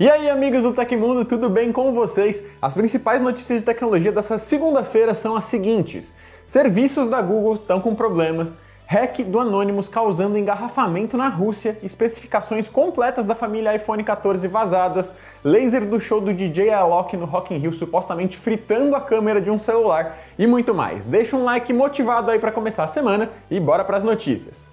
E aí, amigos do Tecmundo, tudo bem com vocês? As principais notícias de tecnologia dessa segunda-feira são as seguintes: serviços da Google estão com problemas, hack do Anonymous causando engarrafamento na Rússia, especificações completas da família iPhone 14 vazadas, laser do show do DJ Alok no Rock in Rio supostamente fritando a câmera de um celular e muito mais. Deixa um like motivado aí para começar a semana e bora para as notícias.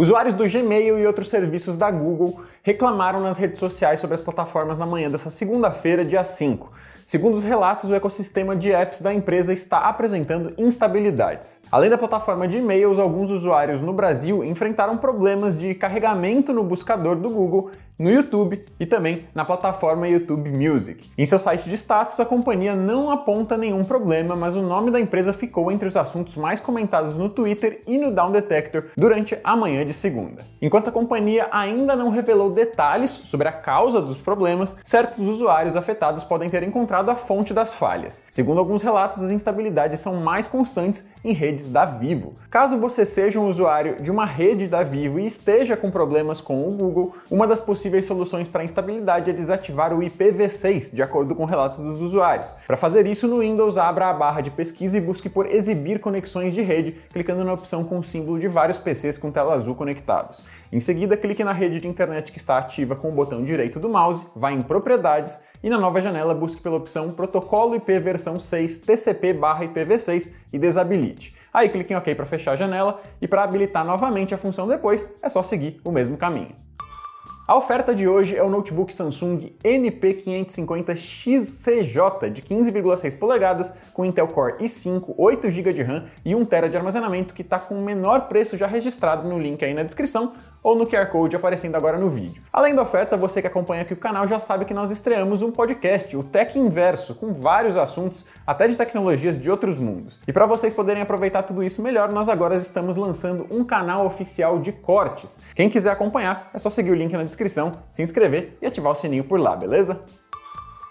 Usuários do Gmail e outros serviços da Google reclamaram nas redes sociais sobre as plataformas na manhã dessa segunda-feira, dia 5. Segundo os relatos, o ecossistema de apps da empresa está apresentando instabilidades. Além da plataforma de e-mails, alguns usuários no Brasil enfrentaram problemas de carregamento no buscador do Google no YouTube e também na plataforma YouTube Music. Em seu site de status, a companhia não aponta nenhum problema, mas o nome da empresa ficou entre os assuntos mais comentados no Twitter e no Down Detector durante a manhã de segunda. Enquanto a companhia ainda não revelou detalhes sobre a causa dos problemas, certos usuários afetados podem ter encontrado a fonte das falhas. Segundo alguns relatos, as instabilidades são mais constantes em redes da Vivo. Caso você seja um usuário de uma rede da Vivo e esteja com problemas com o Google, uma das possíveis possíveis soluções para instabilidade é desativar o IPv6, de acordo com o relato dos usuários. Para fazer isso, no Windows, abra a barra de pesquisa e busque por exibir conexões de rede, clicando na opção com o símbolo de vários PCs com tela azul conectados. Em seguida, clique na rede de internet que está ativa com o botão direito do mouse, vá em Propriedades e na nova janela busque pela opção Protocolo IP versão 6 TCP/IPv6 e desabilite. Aí clique em OK para fechar a janela e para habilitar novamente a função depois é só seguir o mesmo caminho. A oferta de hoje é o notebook Samsung NP550XCJ de 15,6 polegadas com Intel Core i5, 8 GB de RAM e 1 TB de armazenamento que está com o menor preço já registrado no link aí na descrição ou no QR Code aparecendo agora no vídeo. Além da oferta, você que acompanha aqui o canal já sabe que nós estreamos um podcast, o Tech Inverso, com vários assuntos, até de tecnologias de outros mundos. E para vocês poderem aproveitar tudo isso melhor, nós agora estamos lançando um canal oficial de cortes. Quem quiser acompanhar, é só seguir o link na descrição se inscrever e ativar o sininho por lá, beleza?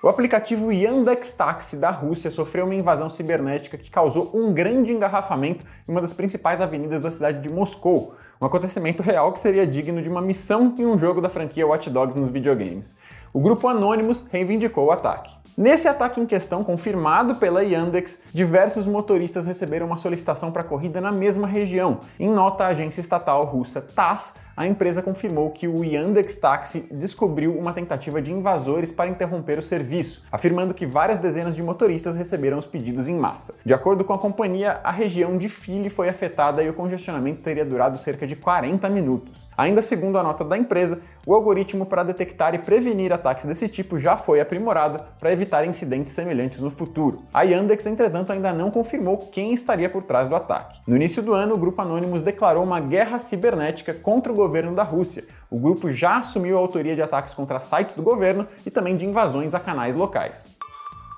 O aplicativo Yandex Taxi da Rússia sofreu uma invasão cibernética que causou um grande engarrafamento em uma das principais avenidas da cidade de Moscou, um acontecimento real que seria digno de uma missão em um jogo da franquia Watch Dogs nos videogames. O grupo Anonymous reivindicou o ataque. Nesse ataque em questão, confirmado pela Yandex, diversos motoristas receberam uma solicitação para corrida na mesma região. Em nota, a agência estatal russa TASS, a empresa confirmou que o Yandex Taxi descobriu uma tentativa de invasores para interromper o serviço, afirmando que várias dezenas de motoristas receberam os pedidos em massa. De acordo com a companhia, a região de Philly foi afetada e o congestionamento teria durado cerca de 40 minutos. Ainda segundo a nota da empresa, o algoritmo para detectar e prevenir ataques desse tipo já foi aprimorado para evitar incidentes semelhantes no futuro. A Yandex, entretanto, ainda não confirmou quem estaria por trás do ataque. No início do ano, o grupo Anonymous declarou uma guerra cibernética contra o governo da Rússia. O grupo já assumiu a autoria de ataques contra sites do governo e também de invasões a canais locais.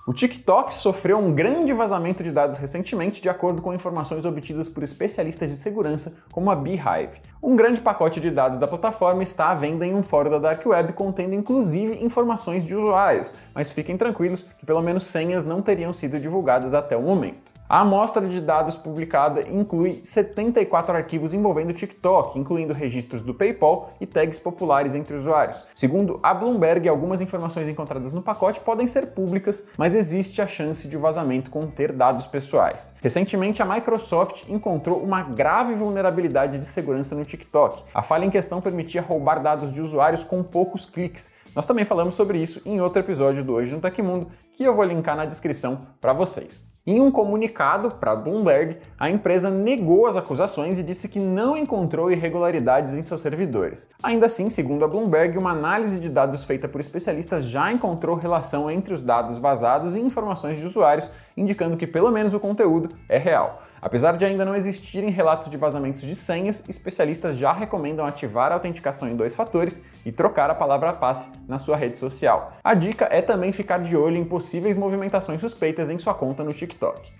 O TikTok sofreu um grande vazamento de dados recentemente, de acordo com informações obtidas por especialistas de segurança como a Beehive. Um grande pacote de dados da plataforma está à venda em um fórum da Dark Web, contendo inclusive informações de usuários, mas fiquem tranquilos que pelo menos senhas não teriam sido divulgadas até o momento. A amostra de dados publicada inclui 74 arquivos envolvendo TikTok, incluindo registros do PayPal e tags populares entre usuários. Segundo a Bloomberg, algumas informações encontradas no pacote podem ser públicas, mas existe a chance de o vazamento conter dados pessoais. Recentemente, a Microsoft encontrou uma grave vulnerabilidade de segurança no TikTok. A falha em questão permitia roubar dados de usuários com poucos cliques. Nós também falamos sobre isso em outro episódio do Hoje no Tecmundo, que eu vou linkar na descrição para vocês. Em um comunicado para Bloomberg, a empresa negou as acusações e disse que não encontrou irregularidades em seus servidores. Ainda assim, segundo a Bloomberg, uma análise de dados feita por especialistas já encontrou relação entre os dados vazados e informações de usuários, indicando que pelo menos o conteúdo é real. Apesar de ainda não existirem relatos de vazamentos de senhas, especialistas já recomendam ativar a autenticação em dois fatores e trocar a palavra passe na sua rede social. A dica é também ficar de olho em possíveis movimentações suspeitas em sua conta no TikTok.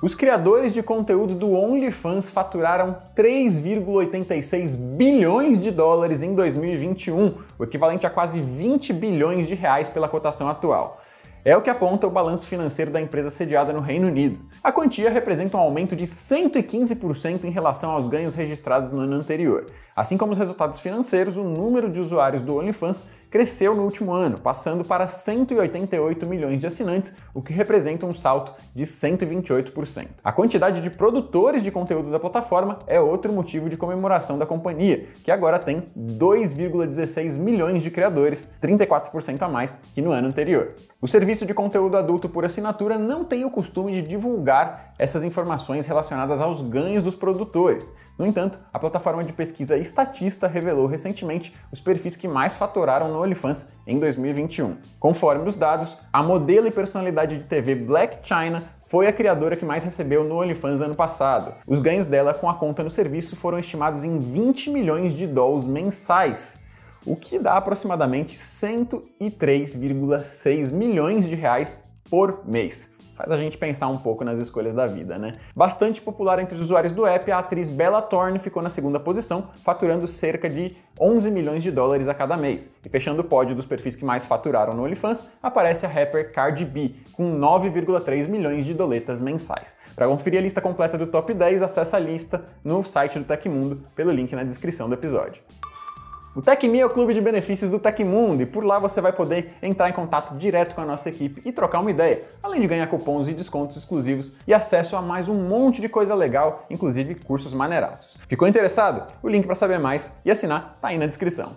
Os criadores de conteúdo do OnlyFans faturaram 3,86 bilhões de dólares em 2021, o equivalente a quase 20 bilhões de reais pela cotação atual. É o que aponta o balanço financeiro da empresa sediada no Reino Unido. A quantia representa um aumento de 115% em relação aos ganhos registrados no ano anterior. Assim como os resultados financeiros, o número de usuários do OnlyFans cresceu no último ano, passando para 188 milhões de assinantes, o que representa um salto de 128%. A quantidade de produtores de conteúdo da plataforma é outro motivo de comemoração da companhia, que agora tem 2,16 milhões de criadores, 34% a mais que no ano anterior. O serviço de conteúdo adulto por assinatura não tem o costume de divulgar essas informações relacionadas aos ganhos dos produtores. No entanto, a plataforma de pesquisa Estatista revelou recentemente os perfis que mais faturaram no OnlyFans em 2021. Conforme os dados, a modelo e personalidade de TV Black China foi a criadora que mais recebeu no OnlyFans ano passado. Os ganhos dela com a conta no serviço foram estimados em 20 milhões de dólares mensais, o que dá aproximadamente 103,6 milhões de reais por mês faz a gente pensar um pouco nas escolhas da vida, né? Bastante popular entre os usuários do app, a atriz Bella Thorne ficou na segunda posição, faturando cerca de 11 milhões de dólares a cada mês. E fechando o pódio dos perfis que mais faturaram no OnlyFans, aparece a rapper Cardi B, com 9,3 milhões de doletas mensais. Para conferir a lista completa do top 10, acessa a lista no site do Tecmundo pelo link na descrição do episódio. O TecMe é o clube de benefícios do Tecmundo e por lá você vai poder entrar em contato direto com a nossa equipe e trocar uma ideia, além de ganhar cupons e descontos exclusivos e acesso a mais um monte de coisa legal, inclusive cursos maneiraços. Ficou interessado? O link para saber mais e assinar tá aí na descrição.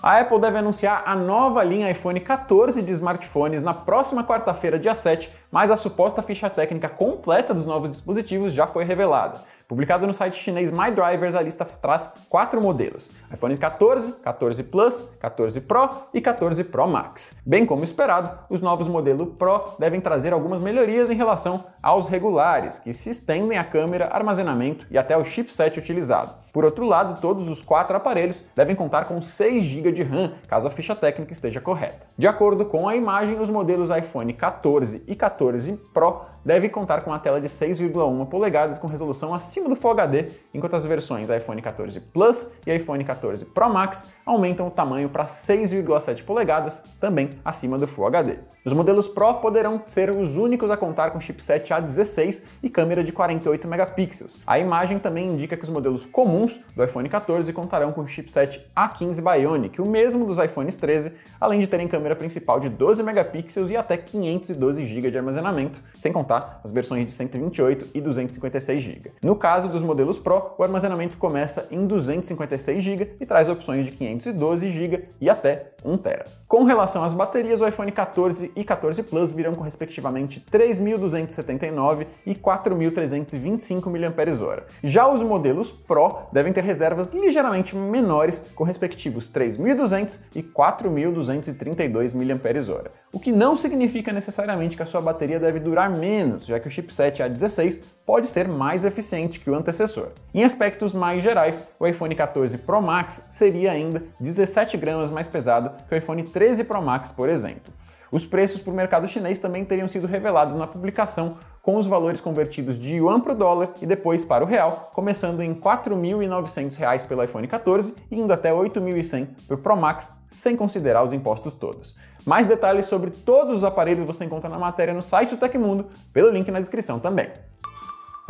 A Apple deve anunciar a nova linha iPhone 14 de smartphones na próxima quarta-feira, dia 7, mas a suposta ficha técnica completa dos novos dispositivos já foi revelada. Publicado no site chinês MyDrivers, a lista traz quatro modelos: iPhone 14, 14 Plus, 14 Pro e 14 Pro Max. Bem como esperado, os novos modelos Pro devem trazer algumas melhorias em relação aos regulares, que se estendem a câmera, armazenamento e até o chipset utilizado. Por outro lado, todos os quatro aparelhos devem contar com 6 GB de RAM, caso a ficha técnica esteja correta. De acordo com a imagem, os modelos iPhone 14 e 14 Pro devem contar com uma tela de 6,1 polegadas com resolução acima do Full HD, enquanto as versões iPhone 14 Plus e iPhone 14 Pro Max aumentam o tamanho para 6,7 polegadas, também acima do Full HD. Os modelos Pro poderão ser os únicos a contar com chipset A16 e câmera de 48 megapixels. A imagem também indica que os modelos comuns do iPhone 14 contarão com chipset A15 Bionic, o mesmo dos iPhones 13, além de terem câmera principal de 12 megapixels e até 512 GB de armazenamento, sem contar contar as versões de 128 e 256 GB. No caso dos modelos Pro, o armazenamento começa em 256 GB e traz opções de 512 GB e até 1 TB. Com relação às baterias, o iPhone 14 e 14 Plus virão com respectivamente 3.279 e 4.325 mAh. Já os modelos Pro devem ter reservas ligeiramente menores, com respectivos 3.200 e 4.232 mAh, o que não significa necessariamente que a sua bateria deve durar menos, já que o chipset A16 pode ser mais eficiente que o antecessor. Em aspectos mais gerais, o iPhone 14 Pro Max seria ainda 17 gramas mais pesado que o iPhone 13 Pro Max, por exemplo. Os preços para o mercado chinês também teriam sido revelados na publicação, com os valores convertidos de yuan para o dólar e depois para o real, começando em R$ 4.900 pelo iPhone 14 e indo até R$ 8.100 para o Pro Max, sem considerar os impostos todos. Mais detalhes sobre todos os aparelhos você encontra na matéria no site do Tecmundo, pelo link na descrição também.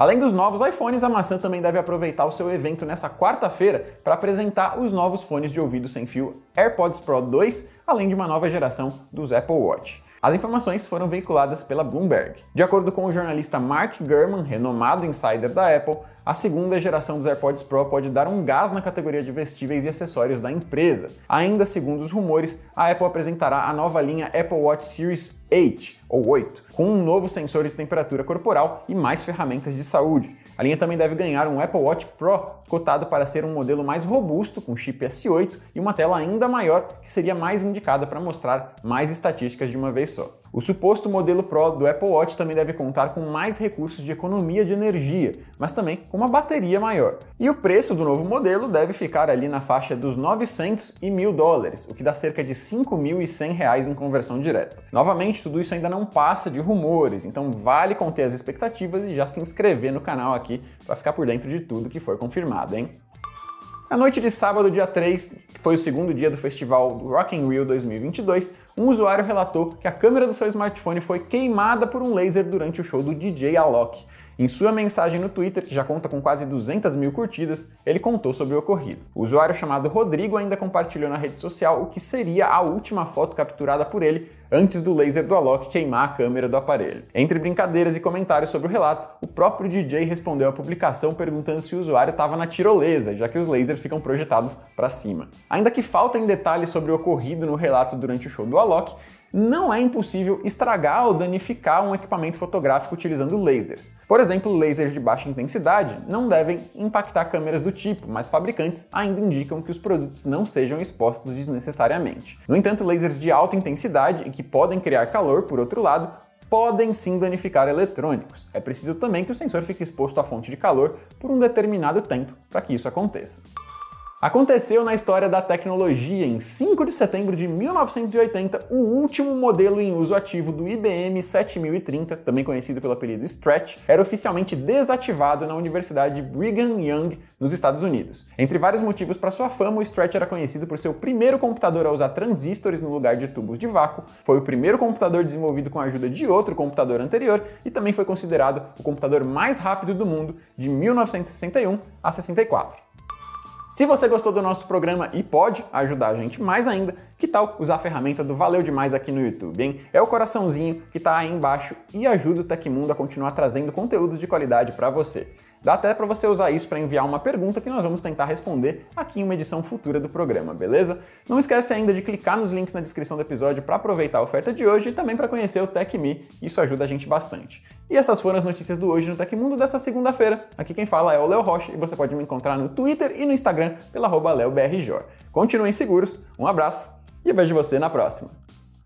Além dos novos iPhones, a maçã também deve aproveitar o seu evento nessa quarta-feira para apresentar os novos fones de ouvido sem fio AirPods Pro 2, além de uma nova geração dos Apple Watch. As informações foram veiculadas pela Bloomberg. De acordo com o jornalista Mark Gurman, renomado insider da Apple, a segunda geração dos AirPods Pro pode dar um gás na categoria de vestíveis e acessórios da empresa. Ainda segundo os rumores, a Apple apresentará a nova linha Apple Watch Series 8 ou 8, com um novo sensor de temperatura corporal e mais ferramentas de saúde. A linha também deve ganhar um Apple Watch Pro, cotado para ser um modelo mais robusto, com chip S8 e uma tela ainda maior, que seria mais indicada para mostrar mais estatísticas de uma vez só. O suposto modelo Pro do Apple Watch também deve contar com mais recursos de economia de energia, mas também com uma bateria maior. E o preço do novo modelo deve ficar ali na faixa dos 900 e 1000 dólares, o que dá cerca de 5.100 reais em conversão direta. Novamente, tudo isso ainda não passa de rumores, então vale conter as expectativas e já se inscrever no canal aqui para ficar por dentro de tudo que for confirmado, hein? Na noite de sábado, dia 3, que foi o segundo dia do festival do Rock in Rio 2022, um usuário relatou que a câmera do seu smartphone foi queimada por um laser durante o show do DJ Alok. Em sua mensagem no Twitter, que já conta com quase 200 mil curtidas, ele contou sobre o ocorrido. O usuário chamado Rodrigo ainda compartilhou na rede social o que seria a última foto capturada por ele antes do laser do Alok queimar a câmera do aparelho. Entre brincadeiras e comentários sobre o relato, o próprio DJ respondeu à publicação perguntando se o usuário estava na tirolesa, já que os lasers ficam projetados para cima. Ainda que faltem detalhes sobre o ocorrido no relato durante o show do Alok, não é impossível estragar ou danificar um equipamento fotográfico utilizando lasers. Por exemplo, lasers de baixa intensidade não devem impactar câmeras do tipo, mas fabricantes ainda indicam que os produtos não sejam expostos desnecessariamente. No entanto, lasers de alta intensidade e que podem criar calor, por outro lado, podem sim danificar eletrônicos. É preciso também que o sensor fique exposto à fonte de calor por um determinado tempo para que isso aconteça. Aconteceu na história da tecnologia em 5 de setembro de 1980 o último modelo em uso ativo do IBM 7030, também conhecido pelo apelido Stretch, era oficialmente desativado na Universidade Brigham Young, nos Estados Unidos. Entre vários motivos para sua fama, o Stretch era conhecido por ser o primeiro computador a usar transistores no lugar de tubos de vácuo, foi o primeiro computador desenvolvido com a ajuda de outro computador anterior e também foi considerado o computador mais rápido do mundo de 1961 a 64. Se você gostou do nosso programa e pode ajudar a gente mais ainda, que tal usar a ferramenta do Valeu Demais aqui no YouTube, hein? É o coraçãozinho que está aí embaixo e ajuda o Tecmundo a continuar trazendo conteúdos de qualidade para você. Dá até para você usar isso para enviar uma pergunta que nós vamos tentar responder aqui em uma edição futura do programa, beleza? Não esquece ainda de clicar nos links na descrição do episódio para aproveitar a oferta de hoje e também para conhecer o TechMe, isso ajuda a gente bastante. E essas foram as notícias do Hoje no Tecmundo dessa segunda-feira. Aqui quem fala é o Léo Rocha e você pode me encontrar no Twitter e no Instagram pela arroba LeoBRJ. Continuem seguros, um abraço e vejo você na próxima.